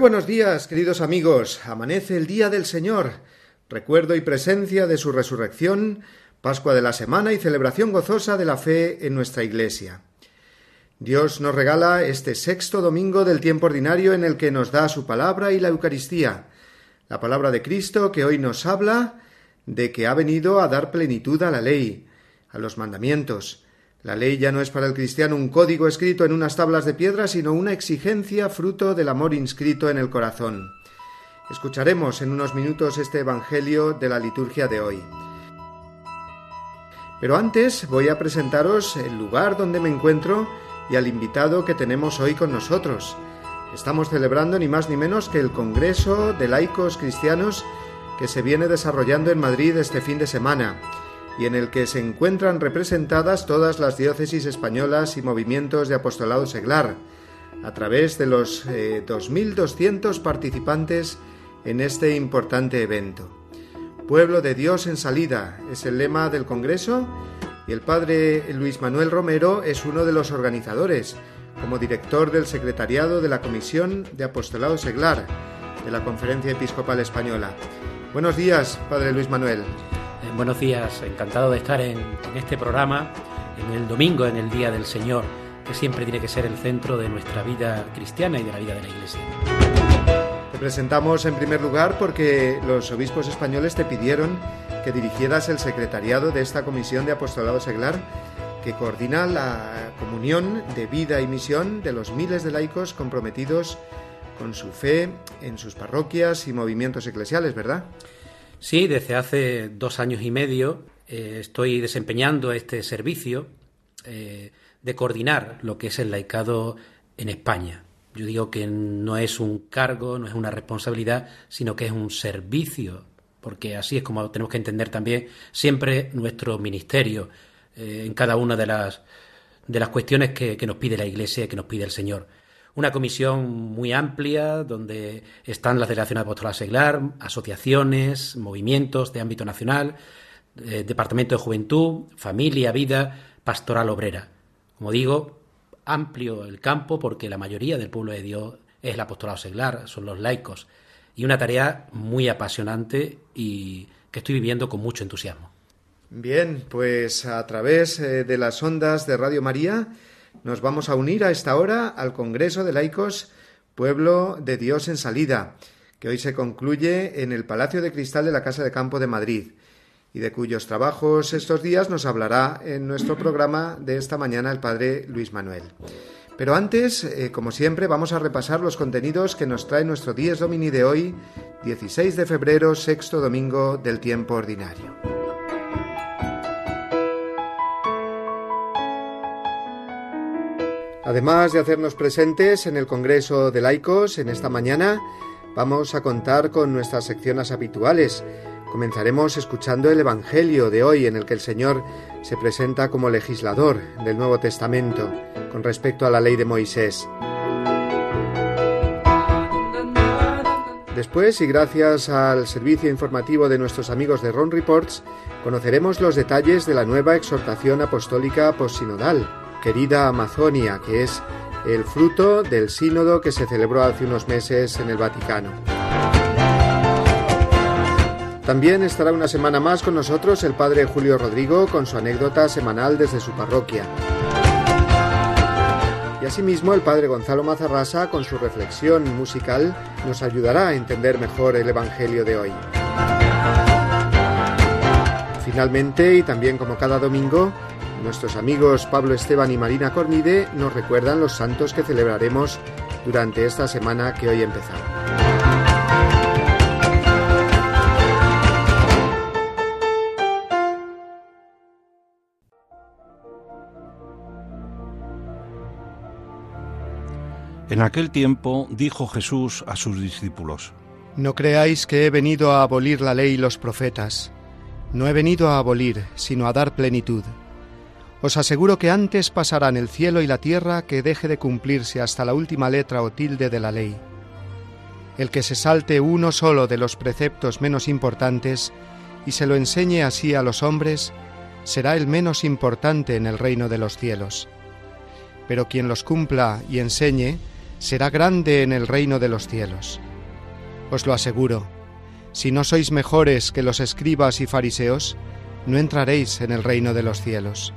Buenos días, queridos amigos. Amanece el día del Señor, recuerdo y presencia de su resurrección, Pascua de la semana y celebración gozosa de la fe en nuestra Iglesia. Dios nos regala este sexto domingo del tiempo ordinario en el que nos da su palabra y la Eucaristía, la palabra de Cristo que hoy nos habla de que ha venido a dar plenitud a la ley, a los mandamientos, la ley ya no es para el cristiano un código escrito en unas tablas de piedra, sino una exigencia fruto del amor inscrito en el corazón. Escucharemos en unos minutos este Evangelio de la liturgia de hoy. Pero antes voy a presentaros el lugar donde me encuentro y al invitado que tenemos hoy con nosotros. Estamos celebrando ni más ni menos que el Congreso de Laicos Cristianos que se viene desarrollando en Madrid este fin de semana y en el que se encuentran representadas todas las diócesis españolas y movimientos de apostolado seglar, a través de los 2.200 eh, participantes en este importante evento. Pueblo de Dios en salida es el lema del Congreso y el padre Luis Manuel Romero es uno de los organizadores, como director del secretariado de la Comisión de Apostolado Seglar de la Conferencia Episcopal Española. Buenos días, padre Luis Manuel. Eh, buenos días, encantado de estar en, este programa, en el domingo, en el Día del Señor, que siempre tiene que ser el centro de nuestra vida cristiana y de la vida de la Iglesia. Te presentamos en primer lugar porque los obispos españoles te pidieron que dirigieras el secretariado de esta comisión de apostolado seglar que coordina la comunión de vida y misión de los miles de laicos comprometidos con su fe en sus parroquias y movimientos eclesiales, ¿verdad? Sí, desde hace dos años y medio eh, estoy desempeñando este servicio eh, de coordinar lo que es el laicado en España. Yo digo que no es un cargo, no es una responsabilidad, sino que es un servicio, porque así es como tenemos que entender también siempre nuestro ministerio eh, en cada una de las, de las cuestiones que, que nos pide la Iglesia y que nos pide el Señor una comisión muy amplia donde están las delegaciones de apostolado seglar, asociaciones, movimientos de ámbito nacional, eh, departamento de juventud, familia, vida, pastoral obrera. Como digo, amplio el campo porque la mayoría del pueblo de Dios es el apostolado seglar, son los laicos, y una tarea muy apasionante y que estoy viviendo con mucho entusiasmo. Bien, pues a través eh, de las ondas de Radio María, nos vamos a unir a esta hora al Congreso de Laicos Pueblo de Dios en Salida, que hoy se concluye en el Palacio de Cristal de la Casa de Campo de Madrid y de cuyos trabajos estos días nos hablará en nuestro programa de esta mañana el Padre Luis Manuel. Pero antes, eh, como siempre, vamos a repasar los contenidos que nos trae nuestro Dies Domini de hoy, 16 de febrero, sexto domingo del tiempo ordinario. Además de hacernos presentes en el Congreso de Laicos en esta mañana, vamos a contar con nuestras secciones habituales. Comenzaremos escuchando el Evangelio de hoy en el que el Señor se presenta como legislador del Nuevo Testamento con respecto a la ley de Moisés. Después, y gracias al servicio informativo de nuestros amigos de Ron Reports, conoceremos los detalles de la nueva exhortación apostólica posinodal querida Amazonia, que es el fruto del sínodo que se celebró hace unos meses en el Vaticano. También estará una semana más con nosotros el padre Julio Rodrigo con su anécdota semanal desde su parroquia. Y asimismo el padre Gonzalo Mazarrasa con su reflexión musical nos ayudará a entender mejor el Evangelio de hoy. Finalmente, y también como cada domingo, Nuestros amigos Pablo Esteban y Marina Cornide nos recuerdan los santos que celebraremos durante esta semana que hoy empezamos. En aquel tiempo dijo Jesús a sus discípulos, No creáis que he venido a abolir la ley y los profetas. No he venido a abolir, sino a dar plenitud. Os aseguro que antes pasarán el cielo y la tierra que deje de cumplirse hasta la última letra o tilde de la ley. El que se salte uno solo de los preceptos menos importantes y se lo enseñe así a los hombres, será el menos importante en el reino de los cielos. Pero quien los cumpla y enseñe, será grande en el reino de los cielos. Os lo aseguro, si no sois mejores que los escribas y fariseos, no entraréis en el reino de los cielos.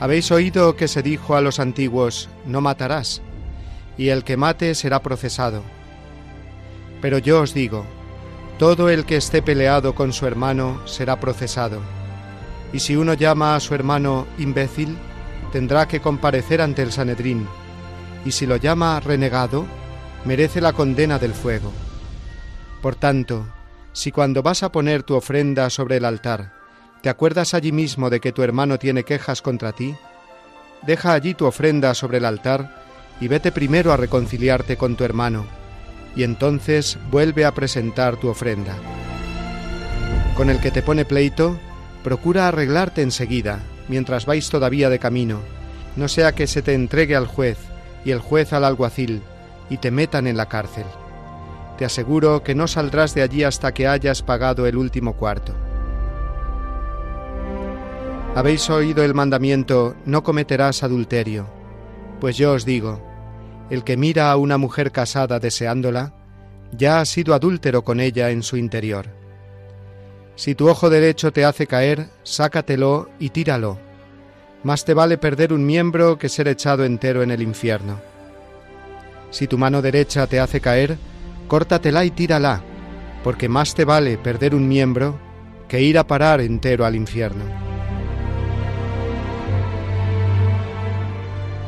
Habéis oído que se dijo a los antiguos, no matarás, y el que mate será procesado. Pero yo os digo, todo el que esté peleado con su hermano será procesado. Y si uno llama a su hermano imbécil, tendrá que comparecer ante el Sanedrín, y si lo llama renegado, merece la condena del fuego. Por tanto, si cuando vas a poner tu ofrenda sobre el altar, te acuerdas allí mismo de que tu hermano tiene quejas contra ti, deja allí tu ofrenda sobre el altar y vete primero a reconciliarte con tu hermano, y entonces vuelve a presentar tu ofrenda. Con el que te pone pleito, procura arreglarte enseguida, mientras vais todavía de camino, no sea que se te entregue al juez y el juez al alguacil, y te metan en la cárcel. Te aseguro que no saldrás de allí hasta que hayas pagado el último cuarto. Habéis oído el mandamiento, no cometerás adulterio. Pues yo os digo, el que mira a una mujer casada deseándola, ya ha sido adúltero con ella en su interior. Si tu ojo derecho te hace caer, sácatelo y tíralo. Más te vale perder un miembro que ser echado entero en el infierno. Si tu mano derecha te hace caer, córtatela y tírala, porque más te vale perder un miembro que ir a parar entero al infierno.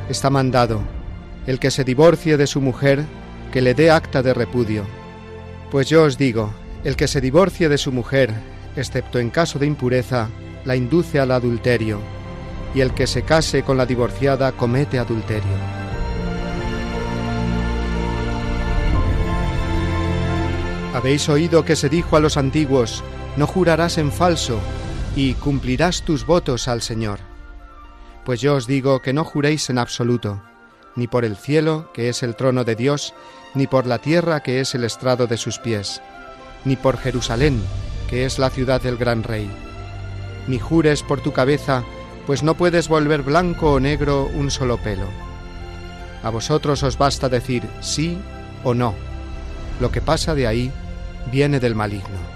Está mandado, el que se divorcie de su mujer, que le dé acta de repudio. Pues yo os digo, el que se divorcie de su mujer, excepto en caso de impureza, la induce al adulterio, y el que se case con la divorciada comete adulterio. Habéis oído que se dijo a los antiguos, no jurarás en falso, y cumplirás tus votos al Señor. Pues yo os digo que no juréis en absoluto, ni por el cielo, que es el trono de Dios, ni por la tierra, que es el estrado de sus pies, ni por Jerusalén, que es la ciudad del gran rey. Ni jures por tu cabeza, pues no puedes volver blanco o negro un solo pelo. A vosotros os basta decir sí o no. Lo que pasa de ahí viene del maligno.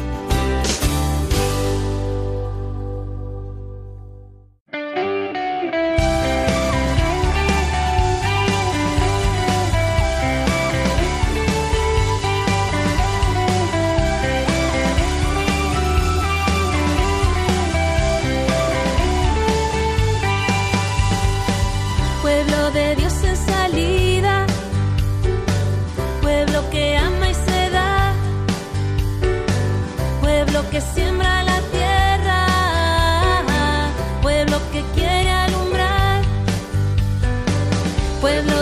Pueblo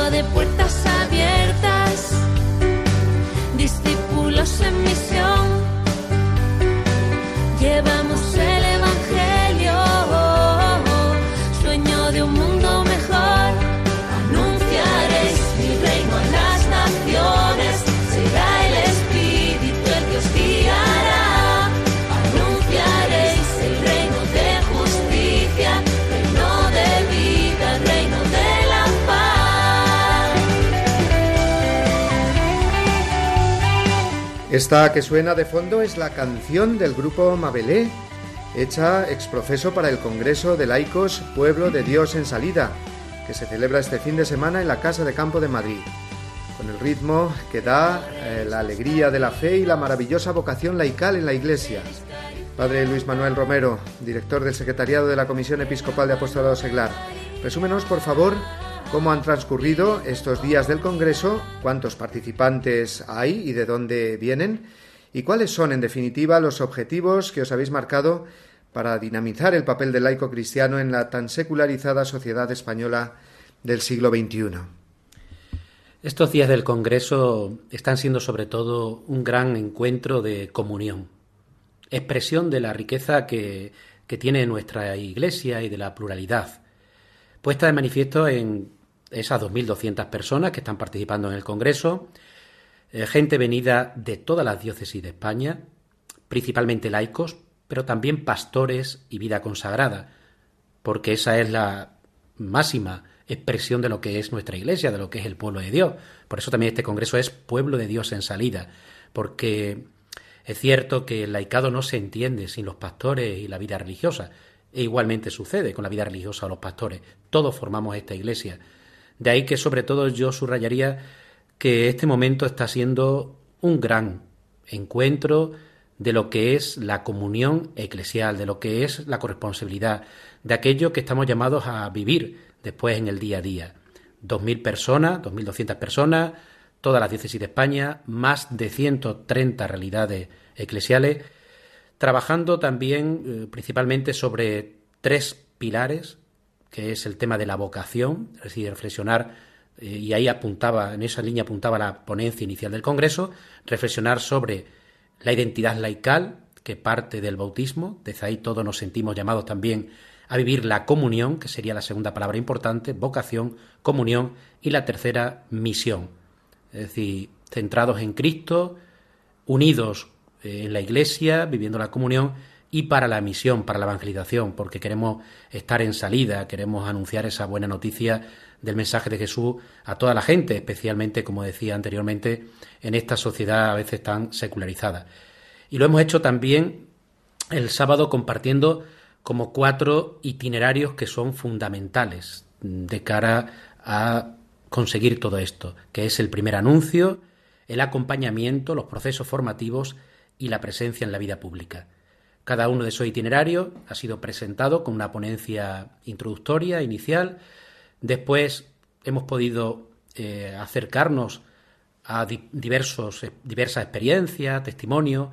Esta que suena de fondo es la canción del grupo Mabelé, hecha exprofeso para el Congreso de Laicos Pueblo de Dios en Salida, que se celebra este fin de semana en la Casa de Campo de Madrid. con el ritmo que da eh, la alegría de la fe y la maravillosa vocación laical en la Iglesia. Padre Luis Manuel Romero, director del Secretariado de la Comisión Episcopal de Apostolado Seglar, resúmenos, por favor, cómo han transcurrido estos días del Congreso, cuántos participantes hay y de dónde vienen, y cuáles son, en definitiva, los objetivos que os habéis marcado para dinamizar el papel del laico cristiano en la tan secularizada sociedad española del siglo XXI. Estos días del Congreso están siendo sobre todo un gran encuentro de comunión, expresión de la riqueza que, que tiene nuestra Iglesia y de la pluralidad, puesta de manifiesto en esas 2.200 personas que están participando en el Congreso, eh, gente venida de todas las diócesis de España, principalmente laicos, pero también pastores y vida consagrada, porque esa es la máxima expresión de lo que es nuestra iglesia, de lo que es el pueblo de Dios. Por eso también este Congreso es pueblo de Dios en salida, porque es cierto que el laicado no se entiende sin los pastores y la vida religiosa, e igualmente sucede con la vida religiosa o los pastores. Todos formamos esta iglesia. De ahí que sobre todo yo subrayaría que este momento está siendo un gran encuentro de lo que es la comunión eclesial, de lo que es la corresponsabilidad, de aquello que estamos llamados a vivir después en el día a día. Dos mil personas, dos mil doscientas personas, todas las diócesis de España, más de 130 realidades eclesiales, trabajando también eh, principalmente sobre tres pilares, que es el tema de la vocación, es decir, reflexionar, eh, y ahí apuntaba, en esa línea apuntaba la ponencia inicial del Congreso, reflexionar sobre la identidad laical, que parte del bautismo, desde ahí todos nos sentimos llamados también a vivir la comunión, que sería la segunda palabra importante, vocación, comunión, y la tercera, misión. Es decir, centrados en Cristo, unidos eh, en la Iglesia, viviendo la comunión, y para la misión, para la evangelización, porque queremos estar en salida, queremos anunciar esa buena noticia del mensaje de Jesús a toda la gente, especialmente, como decía anteriormente, en esta sociedad a veces tan secularizada. Y lo hemos hecho también el sábado compartiendo como cuatro itinerarios que son fundamentales de cara a conseguir todo esto, que es el primer anuncio, el acompañamiento, los procesos formativos y la presencia en la vida pública. Cada uno de esos itinerarios ha sido presentado con una ponencia introductoria, inicial. Después hemos podido eh, acercarnos a diversos, diversas experiencias, testimonios,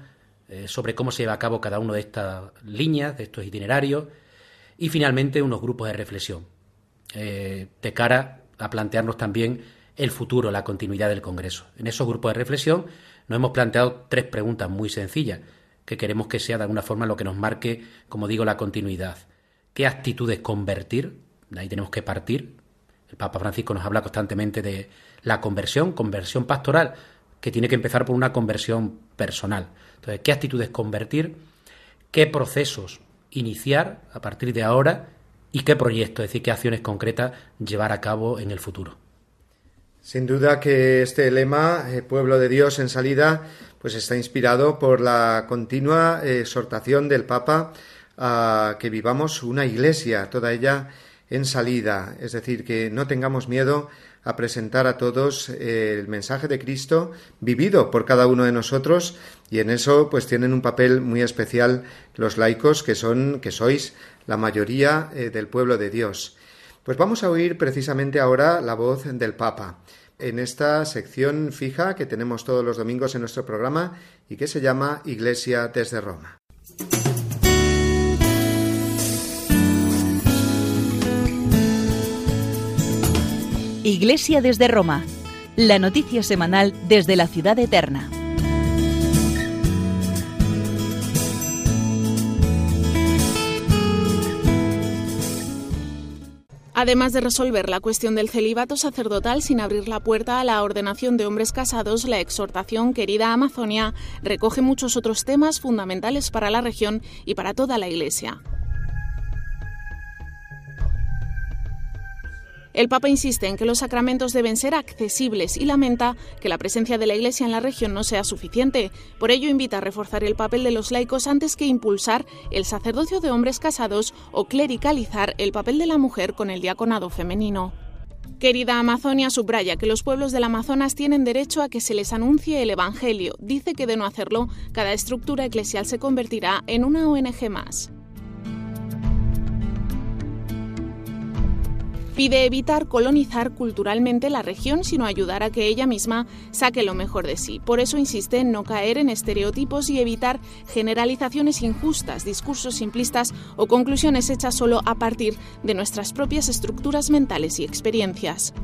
eh, sobre cómo se lleva a cabo cada una de estas líneas, de estos itinerarios, y finalmente unos grupos de reflexión, eh, de cara a plantearnos también el futuro, la continuidad del Congreso. En esos grupos de reflexión nos hemos planteado tres preguntas muy sencillas, que queremos que sea de alguna forma lo que nos marque, como digo, la continuidad. ¿Qué actitudes convertir? De ahí tenemos que partir. El Papa Francisco nos habla constantemente de la conversión, conversión pastoral, que tiene que empezar por una conversión personal. Entonces, ¿qué actitudes convertir? ¿Qué procesos iniciar a partir de ahora? ¿Y qué proyectos, es decir, qué acciones concretas llevar a cabo en el futuro? Sin duda que este lema, eh, Pueblo de Dios en salida, pues está inspirado por la continua exhortación del Papa a que vivamos una iglesia, toda ella en salida, es decir, que no tengamos miedo a presentar a todos el mensaje de Cristo vivido por cada uno de nosotros y en eso pues tienen un papel muy especial los laicos que son que sois la mayoría eh, del pueblo de Dios. Pues vamos a oír precisamente ahora la voz del Papa en esta sección fija que tenemos todos los domingos en nuestro programa y que se llama Iglesia desde Roma. Iglesia desde Roma, la noticia semanal desde la ciudad eterna. Además de resolver la cuestión del celibato sacerdotal sin abrir la puerta a la ordenación de hombres casados, la exhortación Querida Amazonia recoge muchos otros temas fundamentales para la región y para toda la Iglesia. El Papa insiste en que los sacramentos deben ser accesibles y lamenta que la presencia de la Iglesia en la región no sea suficiente. Por ello invita a reforzar el papel de los laicos antes que impulsar el sacerdocio de hombres casados o clericalizar el papel de la mujer con el diaconado femenino. Querida Amazonia subraya que los pueblos del Amazonas tienen derecho a que se les anuncie el Evangelio. Dice que de no hacerlo, cada estructura eclesial se convertirá en una ONG más. Pide evitar colonizar culturalmente la región, sino ayudar a que ella misma saque lo mejor de sí. Por eso insiste en no caer en estereotipos y evitar generalizaciones injustas, discursos simplistas o conclusiones hechas solo a partir de nuestras propias estructuras mentales y experiencias.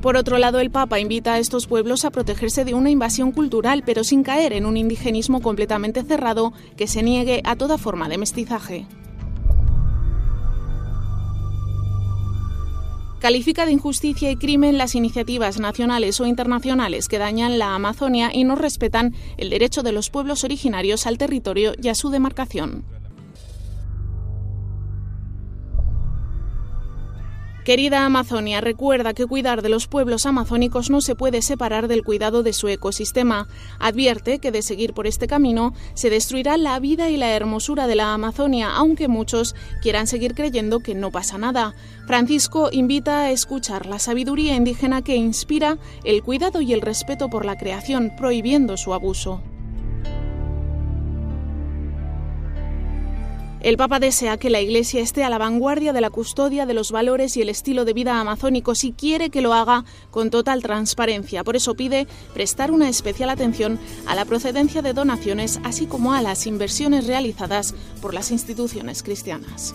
Por otro lado, el Papa invita a estos pueblos a protegerse de una invasión cultural, pero sin caer en un indigenismo completamente cerrado que se niegue a toda forma de mestizaje. Califica de injusticia y crimen las iniciativas nacionales o internacionales que dañan la Amazonia y no respetan el derecho de los pueblos originarios al territorio y a su demarcación. Querida Amazonia, recuerda que cuidar de los pueblos amazónicos no se puede separar del cuidado de su ecosistema. Advierte que de seguir por este camino se destruirá la vida y la hermosura de la Amazonia, aunque muchos quieran seguir creyendo que no pasa nada. Francisco invita a escuchar la sabiduría indígena que inspira el cuidado y el respeto por la creación, prohibiendo su abuso. El Papa desea que la Iglesia esté a la vanguardia de la custodia de los valores y el estilo de vida amazónicos y quiere que lo haga con total transparencia. Por eso pide prestar una especial atención a la procedencia de donaciones, así como a las inversiones realizadas por las instituciones cristianas.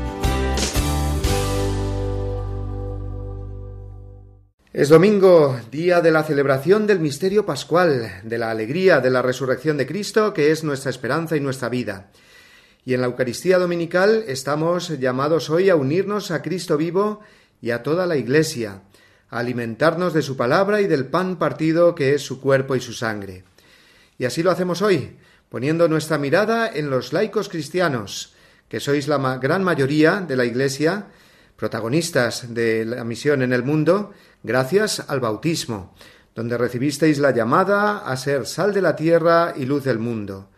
Es domingo, día de la celebración del misterio pascual, de la alegría de la resurrección de Cristo, que es nuestra esperanza y nuestra vida. Y en la Eucaristía Dominical estamos llamados hoy a unirnos a Cristo vivo y a toda la Iglesia, a alimentarnos de su palabra y del pan partido que es su cuerpo y su sangre. Y así lo hacemos hoy, poniendo nuestra mirada en los laicos cristianos, que sois la gran mayoría de la Iglesia, protagonistas de la misión en el mundo, gracias al bautismo, donde recibisteis la llamada a ser sal de la tierra y luz del mundo.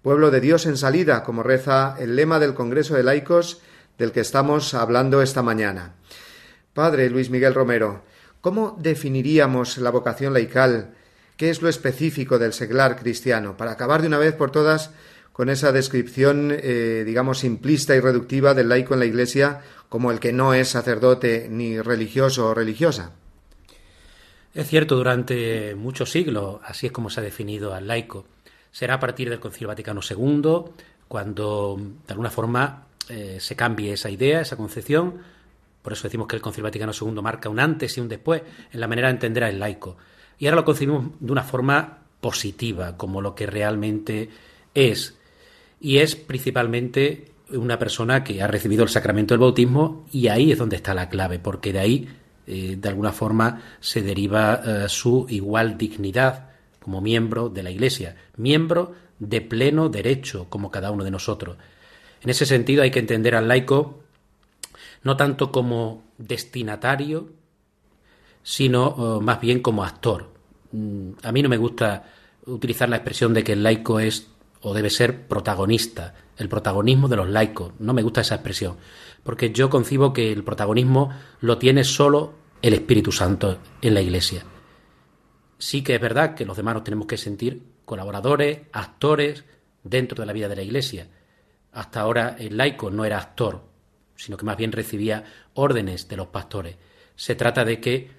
Pueblo de Dios en salida, como reza el lema del Congreso de Laicos del que estamos hablando esta mañana. Padre Luis Miguel Romero, ¿cómo definiríamos la vocación laical? ¿Qué es lo específico del seglar cristiano? Para acabar de una vez por todas con esa descripción, eh, digamos, simplista y reductiva del laico en la Iglesia como el que no es sacerdote ni religioso o religiosa. Es cierto, durante muchos siglos así es como se ha definido al laico. Será a partir del Concilio Vaticano II cuando, de alguna forma, eh, se cambie esa idea, esa concepción. Por eso decimos que el Concilio Vaticano II marca un antes y un después en la manera de entender al laico. Y ahora lo concebimos de una forma positiva, como lo que realmente es. Y es principalmente una persona que ha recibido el sacramento del bautismo y ahí es donde está la clave, porque de ahí eh, de alguna forma se deriva eh, su igual dignidad como miembro de la Iglesia, miembro de pleno derecho como cada uno de nosotros. En ese sentido hay que entender al laico no tanto como destinatario, sino eh, más bien como actor. Mm, a mí no me gusta utilizar la expresión de que el laico es o debe ser protagonista, el protagonismo de los laicos. No me gusta esa expresión, porque yo concibo que el protagonismo lo tiene solo el Espíritu Santo en la Iglesia. Sí que es verdad que los demás nos tenemos que sentir colaboradores, actores dentro de la vida de la Iglesia. Hasta ahora el laico no era actor, sino que más bien recibía órdenes de los pastores. Se trata de que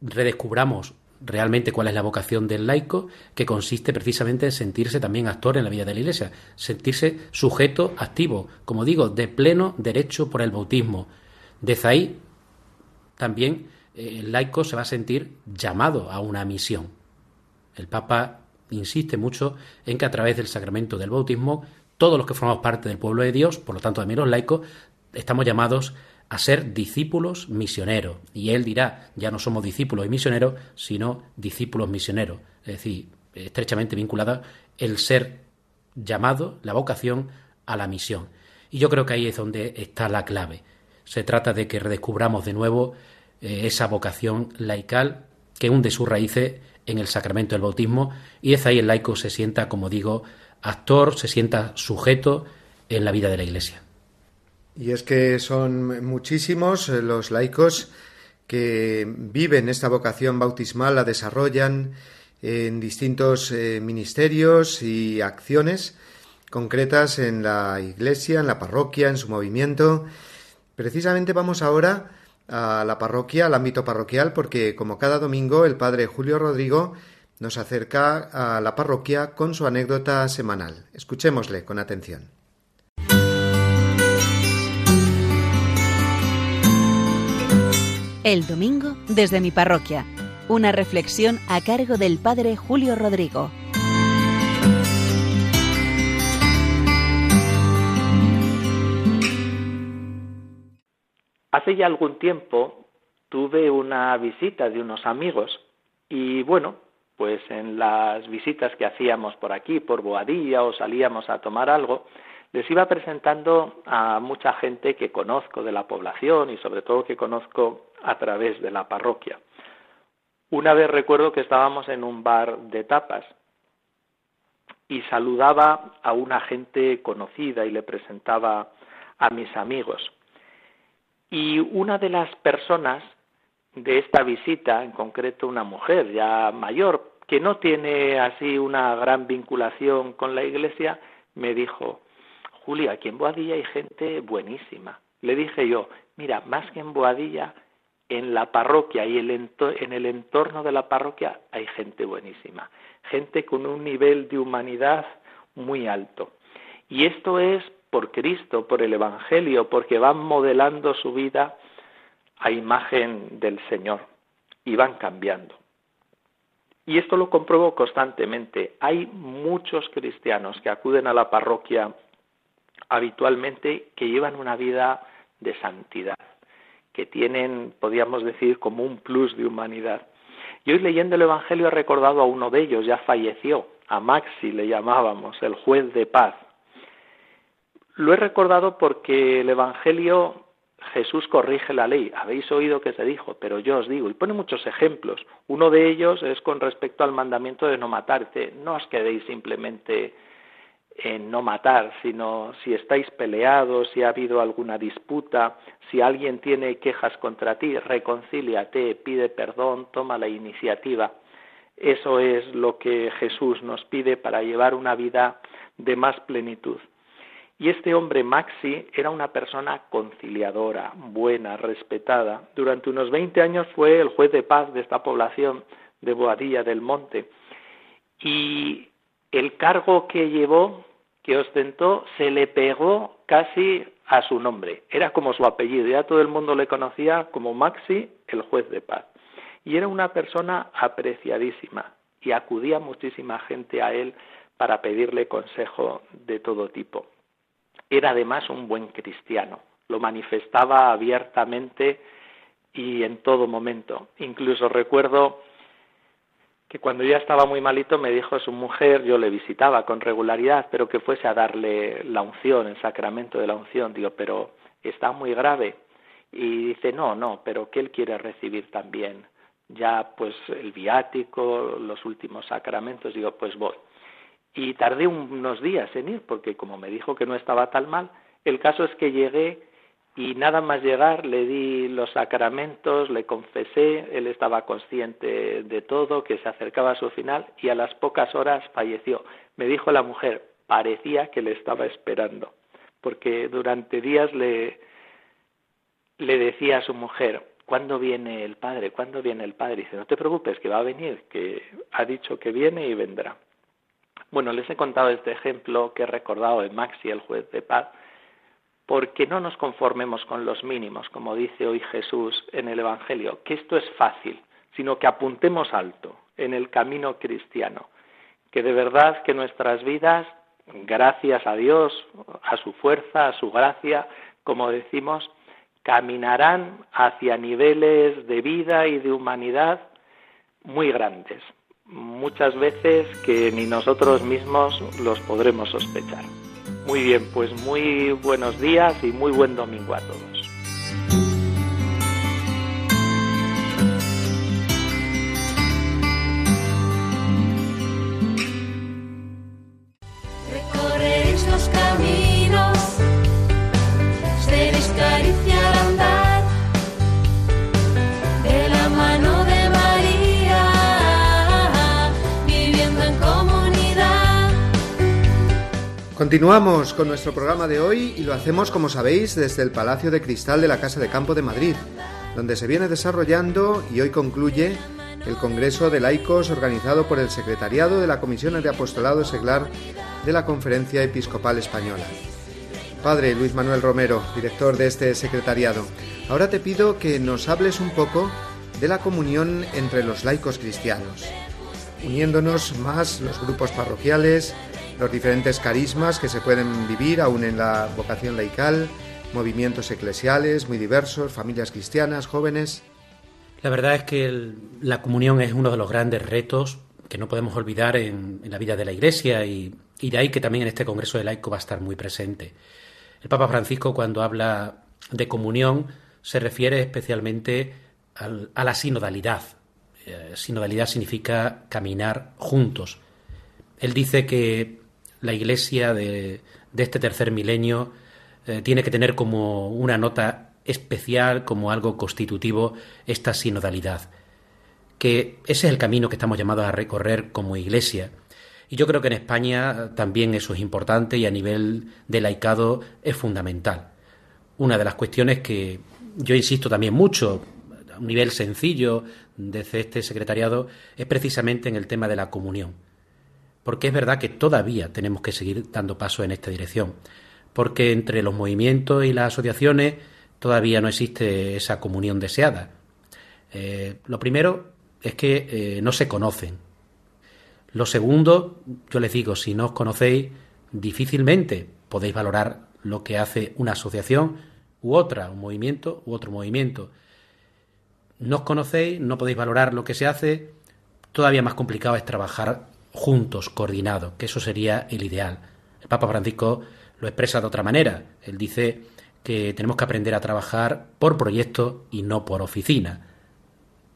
redescubramos realmente cuál es la vocación del laico, que consiste precisamente en sentirse también actor en la vida de la Iglesia, sentirse sujeto activo, como digo, de pleno derecho por el bautismo. Desde ahí también eh, el laico se va a sentir llamado a una misión. El Papa insiste mucho en que a través del sacramento del bautismo, todos los que formamos parte del pueblo de Dios, por lo tanto también los laicos, estamos llamados a ser discípulos misioneros. Y él dirá, ya no somos discípulos y misioneros, sino discípulos misioneros. Es decir, estrechamente vinculada el ser llamado, la vocación, a la misión. Y yo creo que ahí es donde está la clave. Se trata de que redescubramos de nuevo eh, esa vocación laical que hunde sus raíces en el sacramento del bautismo y es ahí el laico se sienta, como digo, actor, se sienta sujeto en la vida de la Iglesia. Y es que son muchísimos eh, los laicos que viven esta vocación bautismal, la desarrollan en distintos eh, ministerios y acciones concretas en la iglesia, en la parroquia, en su movimiento. Precisamente vamos ahora a la parroquia, al ámbito parroquial, porque como cada domingo el padre Julio Rodrigo nos acerca a la parroquia con su anécdota semanal. Escuchémosle con atención. El domingo desde mi parroquia. Una reflexión a cargo del Padre Julio Rodrigo. Hace ya algún tiempo tuve una visita de unos amigos y bueno, pues en las visitas que hacíamos por aquí, por Boadilla o salíamos a tomar algo, les iba presentando a mucha gente que conozco de la población y sobre todo que conozco a través de la parroquia. Una vez recuerdo que estábamos en un bar de tapas y saludaba a una gente conocida y le presentaba a mis amigos. Y una de las personas de esta visita, en concreto una mujer ya mayor, que no tiene así una gran vinculación con la iglesia, me dijo, Julia, aquí en Boadilla hay gente buenísima. Le dije yo, mira, más que en Boadilla, en la parroquia y en el entorno de la parroquia hay gente buenísima, gente con un nivel de humanidad muy alto. Y esto es por Cristo, por el Evangelio, porque van modelando su vida a imagen del Señor y van cambiando. Y esto lo compruebo constantemente. Hay muchos cristianos que acuden a la parroquia habitualmente que llevan una vida de santidad que tienen, podríamos decir, como un plus de humanidad. Y hoy leyendo el Evangelio he recordado a uno de ellos, ya falleció, a Maxi le llamábamos, el juez de paz. Lo he recordado porque el Evangelio Jesús corrige la ley. Habéis oído que se dijo, pero yo os digo, y pone muchos ejemplos. Uno de ellos es con respecto al mandamiento de no matar. no os quedéis simplemente en no matar, sino si estáis peleados, si ha habido alguna disputa, si alguien tiene quejas contra ti, reconcíliate, pide perdón, toma la iniciativa. Eso es lo que Jesús nos pide para llevar una vida de más plenitud. Y este hombre Maxi era una persona conciliadora, buena, respetada. Durante unos 20 años fue el juez de paz de esta población de Boadilla del Monte. Y el cargo que llevó, que ostentó, se le pegó casi a su nombre. Era como su apellido, ya todo el mundo le conocía como Maxi, el juez de paz. Y era una persona apreciadísima y acudía muchísima gente a él para pedirle consejo de todo tipo. Era además un buen cristiano, lo manifestaba abiertamente y en todo momento. Incluso recuerdo que cuando ya estaba muy malito me dijo su mujer, yo le visitaba con regularidad, pero que fuese a darle la unción, el sacramento de la unción. Digo, pero está muy grave. Y dice, no, no, pero que él quiere recibir también ya pues el viático, los últimos sacramentos. Digo, pues voy. y tardé unos días en ir, porque como me dijo que no estaba tan mal, el caso es que llegué y nada más llegar le di los sacramentos, le confesé, él estaba consciente de todo, que se acercaba a su final y a las pocas horas falleció. Me dijo la mujer, parecía que le estaba esperando, porque durante días le, decía a su mujer, ¿cuándo viene el padre? ¿Cuándo viene el padre? Dice, no te preocupes, que va a venir, que ha dicho que viene y vendrá. Bueno, les he contado este ejemplo que he recordado de Maxi, el juez de paz, porque no nos conformemos con los mínimos, como dice hoy Jesús en el Evangelio, que esto es fácil, sino que apuntemos alto en el camino cristiano, que de verdad que nuestras vidas, gracias a Dios, a su fuerza, a su gracia, como decimos, caminarán hacia niveles de vida y de humanidad muy grandes, muchas veces que ni nosotros mismos los podremos sospechar. Muy bien, pues muy buenos días y muy buen domingo a todos. Continuamos con nuestro programa de hoy y lo hacemos, como sabéis, desde el Palacio de Cristal de la Casa de Campo de Madrid, donde se viene desarrollando y hoy concluye el Congreso de Laicos organizado por el Secretariado de la Comisión de Apostolado Seglar de la Conferencia Episcopal Española. Padre Luis Manuel Romero, director de este secretariado, ahora te pido que nos hables un poco de la comunión entre los laicos cristianos, uniéndonos más los grupos parroquiales, los diferentes carismas que se pueden vivir aún en la vocación laical, movimientos eclesiales muy diversos, familias cristianas, jóvenes. La verdad es que la comunión es uno de los grandes retos que no podemos olvidar en, la vida de la Iglesia y, de ahí que también en este Congreso de Laico va a estar muy presente. El Papa Francisco cuando habla de comunión se refiere especialmente al- a la sinodalidad. Eh, sinodalidad significa caminar juntos. Él dice que la Iglesia de, este tercer milenio eh, tiene que tener como una nota especial, como algo constitutivo, esta sinodalidad. Que ese es el camino que estamos llamados a recorrer como Iglesia. Y yo creo que en España también eso es importante y a nivel de laicado es fundamental. Una de las cuestiones que yo insisto también mucho, a un nivel sencillo desde este secretariado, es precisamente en el tema de la comunión porque es verdad que todavía tenemos que seguir dando pasos en esta dirección, porque entre los movimientos y las asociaciones todavía no existe esa comunión deseada. Eh, lo primero es que eh, no se conocen. Lo segundo, yo les digo, si no os conocéis, difícilmente podéis valorar lo que hace una asociación u otra, un movimiento u otro movimiento. No os conocéis, no podéis valorar lo que se hace, todavía más complicado es trabajar juntos, coordinados, que eso sería el ideal. El Papa Francisco lo expresa de otra manera. Él dice que tenemos que aprender a trabajar por proyecto y no por oficina.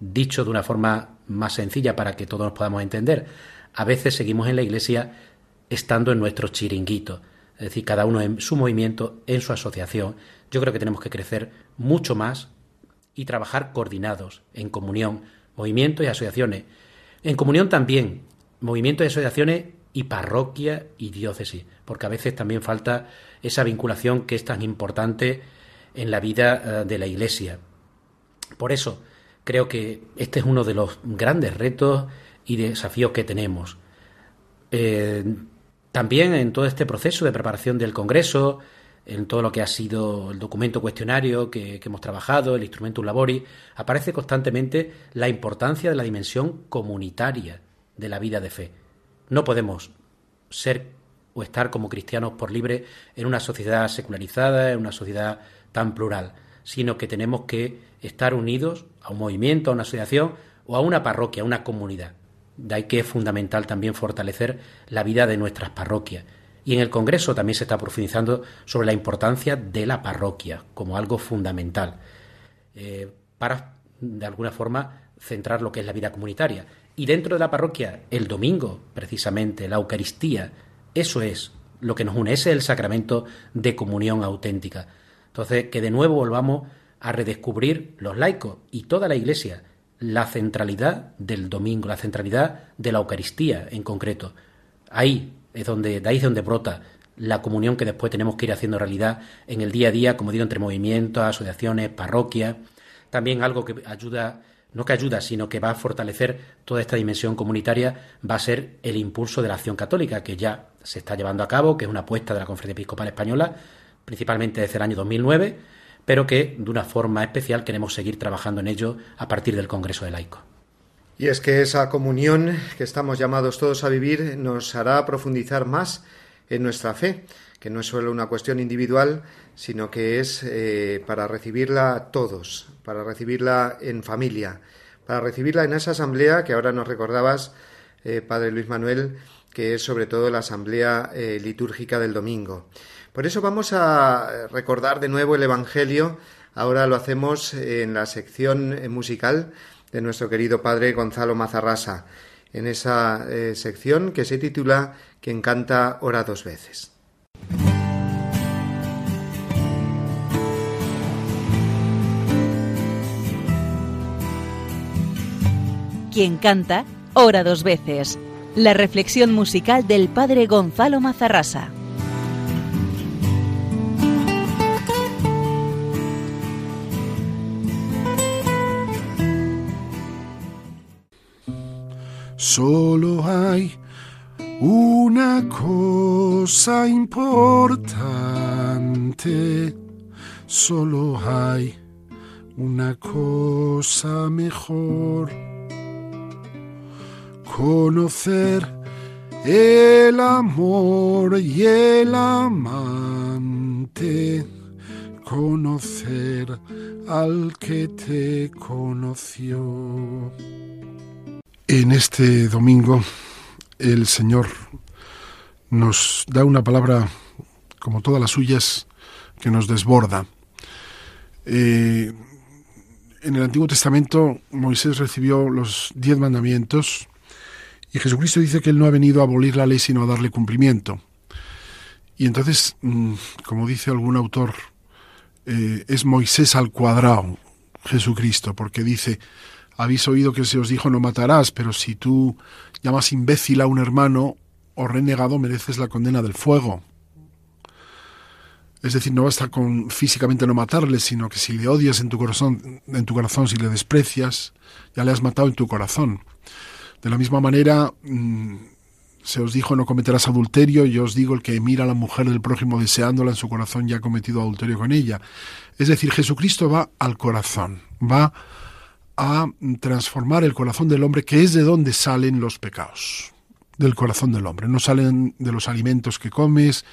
Dicho de una forma más sencilla para que todos nos podamos entender, a veces seguimos en la iglesia estando en nuestro chiringuito, es decir, cada uno en su movimiento, en su asociación. Yo creo que tenemos que crecer mucho más y trabajar coordinados, en comunión, movimientos y asociaciones. En comunión también, movimientos y asociaciones y parroquia y diócesis, porque a veces también falta esa vinculación que es tan importante en la vida eh, de la Iglesia. Por eso creo que este es uno de los grandes retos y desafíos que tenemos. Eh, también en todo este proceso de preparación del Congreso, en todo lo que ha sido el documento cuestionario que, que hemos trabajado, el instrumento labori, aparece constantemente la importancia de la dimensión comunitaria de la vida de fe. No podemos ser o estar como cristianos por libre en una sociedad secularizada, en una sociedad tan plural, sino que tenemos que estar unidos a un movimiento, a una asociación o a una parroquia, a una comunidad. De ahí que es fundamental también fortalecer la vida de nuestras parroquias. Y en el Congreso también se está profundizando sobre la importancia de la parroquia como algo fundamental eh, para, de alguna forma, centrar lo que es la vida comunitaria. Y dentro de la parroquia, el domingo, precisamente, la Eucaristía, eso es lo que nos une, ese es el sacramento de comunión auténtica. Entonces, que de nuevo volvamos a redescubrir los laicos y toda la Iglesia la centralidad del domingo, la centralidad de la Eucaristía en concreto. Ahí es donde, de ahí es donde brota la comunión que después tenemos que ir haciendo realidad en el día a día, como digo, entre movimientos, asociaciones, parroquias. También algo que ayuda, no que ayuda, sino que va a fortalecer toda esta dimensión comunitaria, va a ser el impulso de la acción católica, que ya se está llevando a cabo, que es una apuesta de la Conferencia Episcopal Española, principalmente desde el año 2009, pero que de una forma especial queremos seguir trabajando en ello a partir del Congreso de Laicos. Y es que esa comunión que estamos llamados todos a vivir nos hará profundizar más en nuestra fe, que no es solo una cuestión individual, sino que es eh, para recibirla todos, para recibirla en familia, para recibirla en esa asamblea que ahora nos recordabas, eh, Padre Luis Manuel, que es sobre todo la asamblea eh, litúrgica del domingo. Por eso vamos a recordar de nuevo el Evangelio. Ahora lo hacemos en la sección musical de nuestro querido Padre Gonzalo Mazarrasa, en esa sección que se titula Quien canta ora dos veces. Quien canta ora dos veces. La reflexión musical del Padre Gonzalo Mazarrasa. Solo hay una cosa importante, solo hay una cosa mejor, conocer el amor y el amante, conocer al que te conoció. En este domingo el Señor nos da una palabra, como todas las suyas, que nos desborda. Eh, en el Antiguo Testamento Moisés recibió los diez mandamientos y Jesucristo dice que Él no ha venido a abolir la ley sino a darle cumplimiento. Y entonces, mm, como dice algún autor, eh, es Moisés al cuadrado, Jesucristo, porque dice, habéis oído que se os dijo no matarás, pero si tú llamas imbécil a un hermano o renegado, mereces la condena del fuego. Es decir, no basta con físicamente no matarle, sino que si le odias en tu corazón, en tu corazón, si le desprecias, ya le has matado en tu corazón. De la misma manera, mm, se os dijo no cometerás adulterio, yo os digo el que mira a la mujer del prójimo deseándola en su corazón ya ha cometido adulterio con ella. Es decir, Jesucristo va al corazón, va a transformar el corazón del hombre, que es de donde salen los pecados, del corazón del hombre. No salen de los alimentos que comes,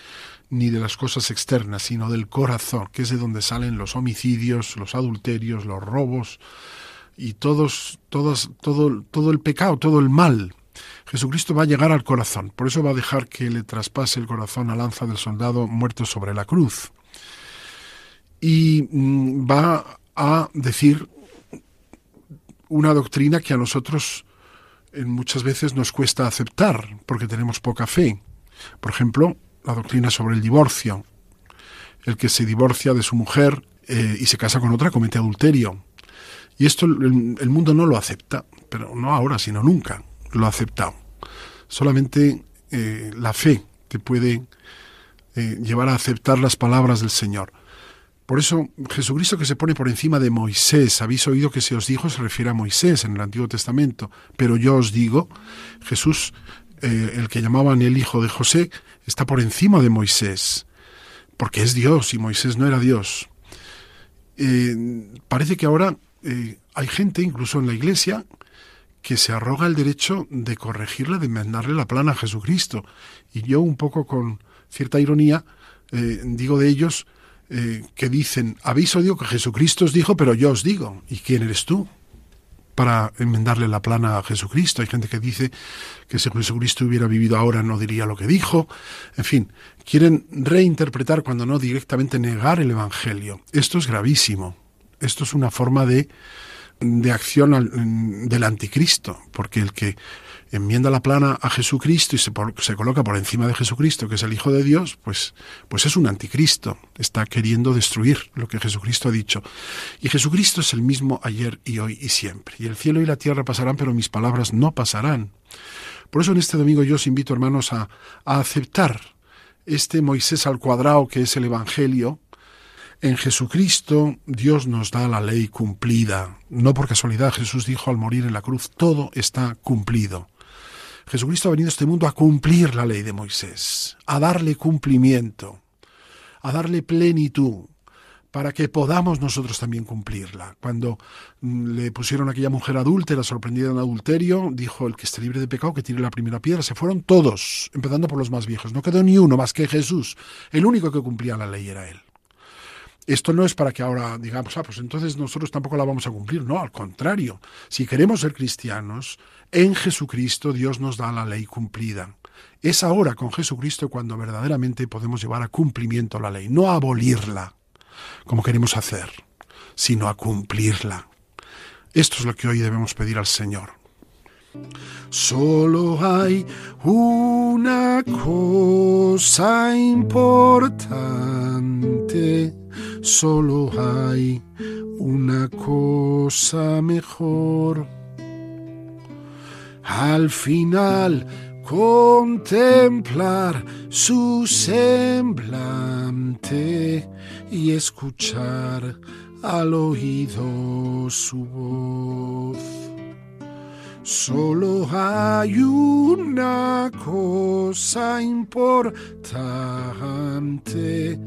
ni de las cosas externas, sino del corazón, que es de donde salen los homicidios, los adulterios, los robos y todos, todos, todo, todo el pecado, todo el mal. Jesucristo va a llegar al corazón, por eso va a dejar que le traspase el corazón a lanza del soldado muerto sobre la cruz. Y mm, va a decir una doctrina que a nosotros eh, muchas veces nos cuesta aceptar porque tenemos poca fe. Por ejemplo, la doctrina sobre el divorcio. El que se divorcia de su mujer eh, y se casa con otra comete adulterio. Y esto el, mundo no lo acepta, pero no ahora, sino nunca lo ha aceptado. Solamente eh, la fe te puede llevar a aceptar las palabras del Señor. Por eso Jesucristo que se pone por encima de Moisés, habéis oído que se os dijo, se refiere a Moisés en el Antiguo Testamento, pero yo os digo, Jesús, eh, el que llamaban el hijo de José, está por encima de Moisés, porque es Dios y Moisés no era Dios. Eh, parece que ahora eh, hay gente, incluso en la iglesia, que se arroga el derecho de corregirle, de mandarle la plana a Jesucristo. Y yo un poco con cierta ironía digo de ellos, eh, que dicen, habéis oído que Jesucristo os dijo, pero yo os digo, ¿y quién eres tú? para enmendarle la plana a Jesucristo. Hay gente que dice que si Jesucristo hubiera vivido ahora no diría lo que dijo. En fin, quieren reinterpretar cuando no directamente negar el Evangelio. Esto es gravísimo. Esto es una forma de de acción del anticristo, porque el que enmienda la plana a Jesucristo y se, se coloca por encima de Jesucristo, que es el Hijo de Dios, pues, pues es un anticristo, está queriendo destruir lo que Jesucristo ha dicho. Y Jesucristo es el mismo ayer y hoy y siempre. Y el cielo y la tierra pasarán, pero mis palabras no pasarán. Por eso en este domingo yo os invito, hermanos, a, a aceptar este Moisés al cuadrado que es el Evangelio, en Jesucristo Dios nos da la ley cumplida. No por casualidad Jesús dijo al morir en la cruz, todo está cumplido. Jesucristo ha venido a este mundo a cumplir la ley de Moisés, a darle cumplimiento, a darle plenitud, para que podamos nosotros también cumplirla. Cuando mm, le pusieron a aquella mujer adúltera, sorprendida en adulterio, dijo el que esté libre de pecado que tire la primera piedra. Se fueron todos, empezando por los más viejos. No quedó ni uno más que Jesús. El único que cumplía la ley era él. Esto no es para que ahora digamos, ah, pues entonces nosotros tampoco la vamos a cumplir. No, al contrario. Si queremos ser cristianos, en Jesucristo Dios nos da la ley cumplida. Es ahora con Jesucristo cuando verdaderamente podemos llevar a cumplimiento la ley, no a abolirla, como queremos hacer, sino a cumplirla. Esto es lo que hoy debemos pedir al Señor. Solo hay una cosa importante, solo hay una cosa mejor. Al final contemplar su semblante y escuchar al oído su voz. Solo hay una cosa importante,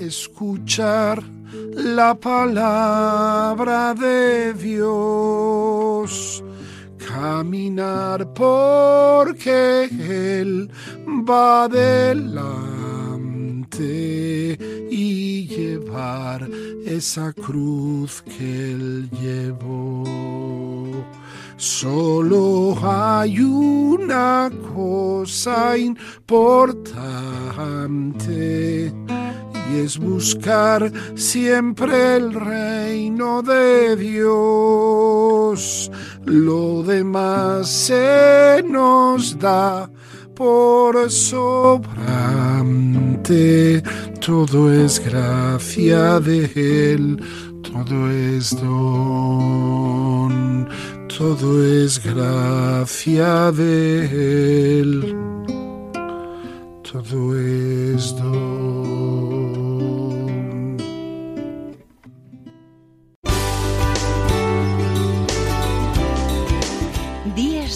escuchar la palabra de Dios, caminar porque Él va adelante y llevar esa cruz que Él llevó. Solo hay una cosa importante y es buscar siempre el reino de Dios. Lo demás se nos da por sobrante. Todo es gracia de Él, todo es don todo es gracia de Él, todo es don.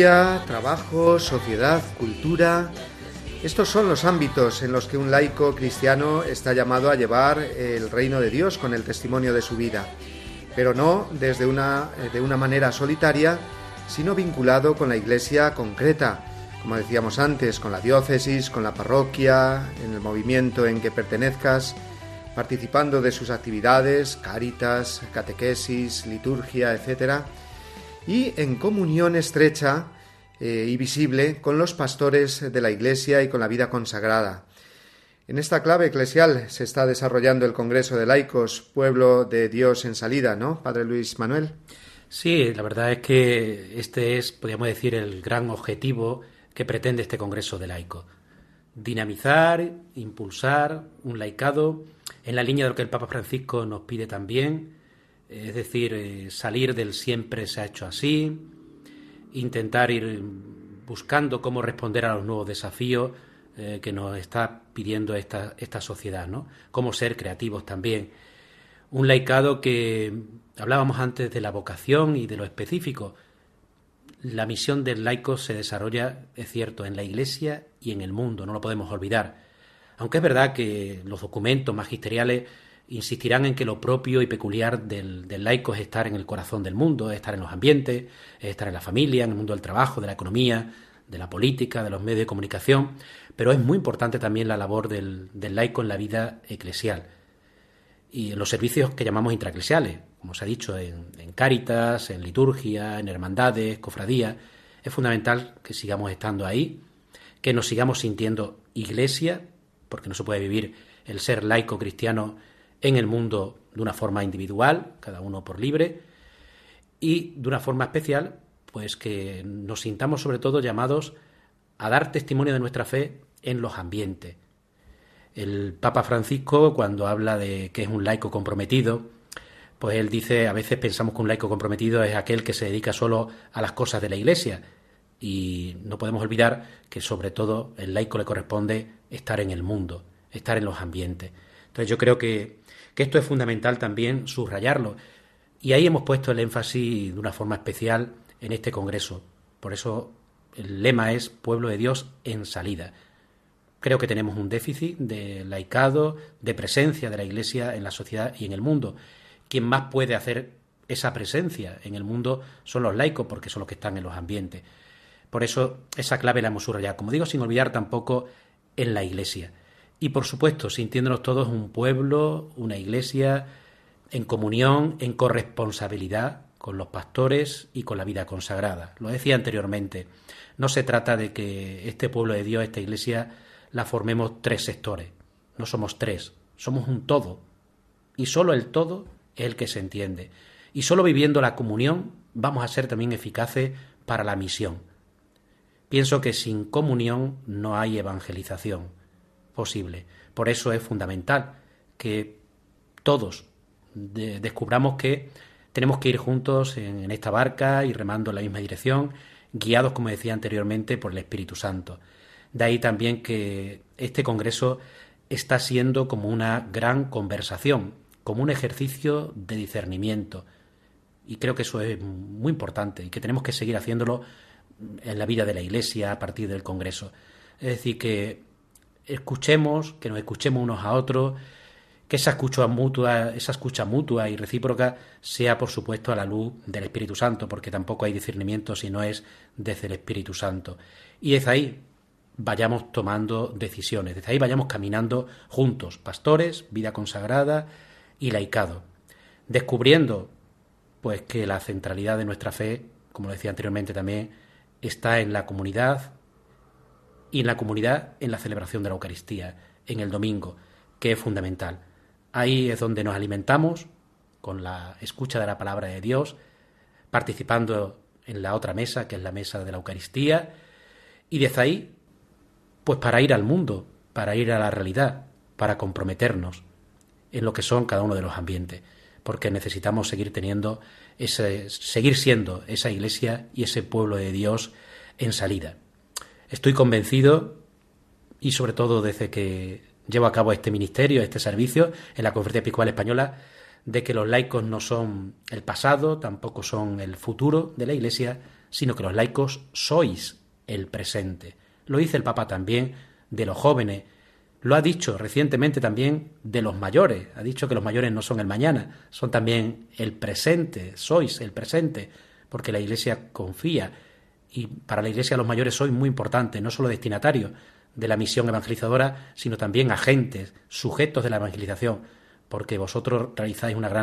Trabajo, sociedad, cultura. Estos son los ámbitos en los que un laico cristiano está llamado a llevar el reino de Dios con el testimonio de su vida, pero no desde una, eh, de una manera solitaria, sino vinculado con la iglesia concreta, como decíamos antes, con la diócesis, con la parroquia, en el movimiento en que pertenezcas, participando de sus actividades, cáritas, catequesis, liturgia, etc., y en comunión estrecha eh, y visible con los pastores de la Iglesia y con la vida consagrada. En esta clave eclesial se está desarrollando el Congreso de Laicos, Pueblo de Dios en Salida, ¿no, Padre Luis Manuel? Sí, la verdad es que este es, podríamos decir, el gran objetivo que pretende este Congreso de Laicos. Dinamizar, impulsar un laicado en la línea de lo que el Papa Francisco nos pide también, es decir, eh, salir del siempre se ha hecho así, intentar ir buscando cómo responder a los nuevos desafíos eh, que nos está pidiendo esta, esta sociedad, ¿no? Cómo ser creativos también. Un laicado que hablábamos antes de la vocación y de lo específico. la misión del laico se desarrolla, es cierto, en la Iglesia y en el mundo, no lo podemos olvidar. Aunque es verdad que los documentos magisteriales insistirán en que lo propio y peculiar del, del, laico es estar en el corazón del mundo, es estar en los ambientes, es estar en la familia, en el mundo del trabajo, de la economía, de la política, de los medios de comunicación, pero es muy importante también la labor del, del laico en la vida eclesial y en los servicios que llamamos intraeclesiales, como se ha dicho, en, en cáritas, en liturgia, en hermandades, cofradías. Es fundamental que sigamos estando ahí, que nos sigamos sintiendo iglesia, porque no se puede vivir el ser laico cristiano en el mundo de una forma individual, cada uno por libre, y de una forma especial, pues que nos sintamos sobre todo llamados a dar testimonio de nuestra fe en los ambientes. El Papa Francisco, cuando habla de que es un laico comprometido, pues él dice, a veces pensamos que un laico comprometido es aquel que se dedica solo a las cosas de la Iglesia, y no podemos olvidar que sobre todo el laico le corresponde estar en el mundo, estar en los ambientes. Entonces yo creo que, esto es fundamental también subrayarlo. Y ahí hemos puesto el énfasis de una forma especial en este Congreso. Por eso el lema es Pueblo de Dios en salida. Creo que tenemos un déficit de laicado, de presencia de la Iglesia en la sociedad y en el mundo. Quien más puede hacer esa presencia en el mundo son los laicos, porque son los que están en los ambientes. Por eso esa clave la hemos subrayado. Como digo, sin olvidar tampoco en la Iglesia. Y por supuesto, sintiéndonos todos un pueblo, una Iglesia, en comunión, en corresponsabilidad con los pastores y con la vida consagrada. Lo decía anteriormente, no se trata de que este pueblo de Dios, esta Iglesia, la formemos tres sectores. No somos tres, somos un todo. Y solo el todo es el que se entiende. Y solo viviendo la comunión vamos a ser también eficaces para la misión. Pienso que sin comunión no hay evangelización posible. Por eso es fundamental que todos de descubramos que tenemos que ir juntos en, en, esta barca y remando en la misma dirección, guiados, como decía anteriormente, por el Espíritu Santo. De ahí también que este Congreso está siendo como una gran conversación, como un ejercicio de discernimiento. Y creo que eso es muy importante y que tenemos que seguir haciéndolo en la vida de la Iglesia a partir del Congreso. Es decir, que escuchemos, que nos escuchemos unos a otros, que esa escucha mutua, esa escucha mutua y recíproca sea, por supuesto, a la luz del Espíritu Santo, porque tampoco hay discernimiento si no es desde el Espíritu Santo. Y desde ahí vayamos tomando decisiones, desde ahí vayamos caminando juntos, pastores, vida consagrada y laicado, descubriendo pues que la centralidad de nuestra fe, como lo decía anteriormente también, está en la comunidad y en la comunidad en la celebración de la Eucaristía, en el domingo, que es fundamental. Ahí es donde nos alimentamos con la escucha de la palabra de Dios, participando en la otra mesa, que es la mesa de la Eucaristía, y desde ahí, pues para ir al mundo, para ir a la realidad, para comprometernos en lo que son cada uno de los ambientes, porque necesitamos seguir teniendo ese, seguir siendo esa iglesia y ese pueblo de Dios en salida. Estoy convencido, y sobre todo desde que llevo a cabo este ministerio, este servicio en la Conferencia Episcopal Española, de que los laicos no son el pasado, tampoco son el futuro de la Iglesia, sino que los laicos sois el presente. Lo dice el Papa también de los jóvenes, lo ha dicho recientemente también de los mayores. Ha dicho que los mayores no son el mañana, son también el presente, sois el presente, porque la Iglesia confía. Y para la Iglesia los mayores sois muy importantes, no solo destinatarios de la misión evangelizadora, sino también agentes, sujetos de la evangelización, porque vosotros realizáis una gran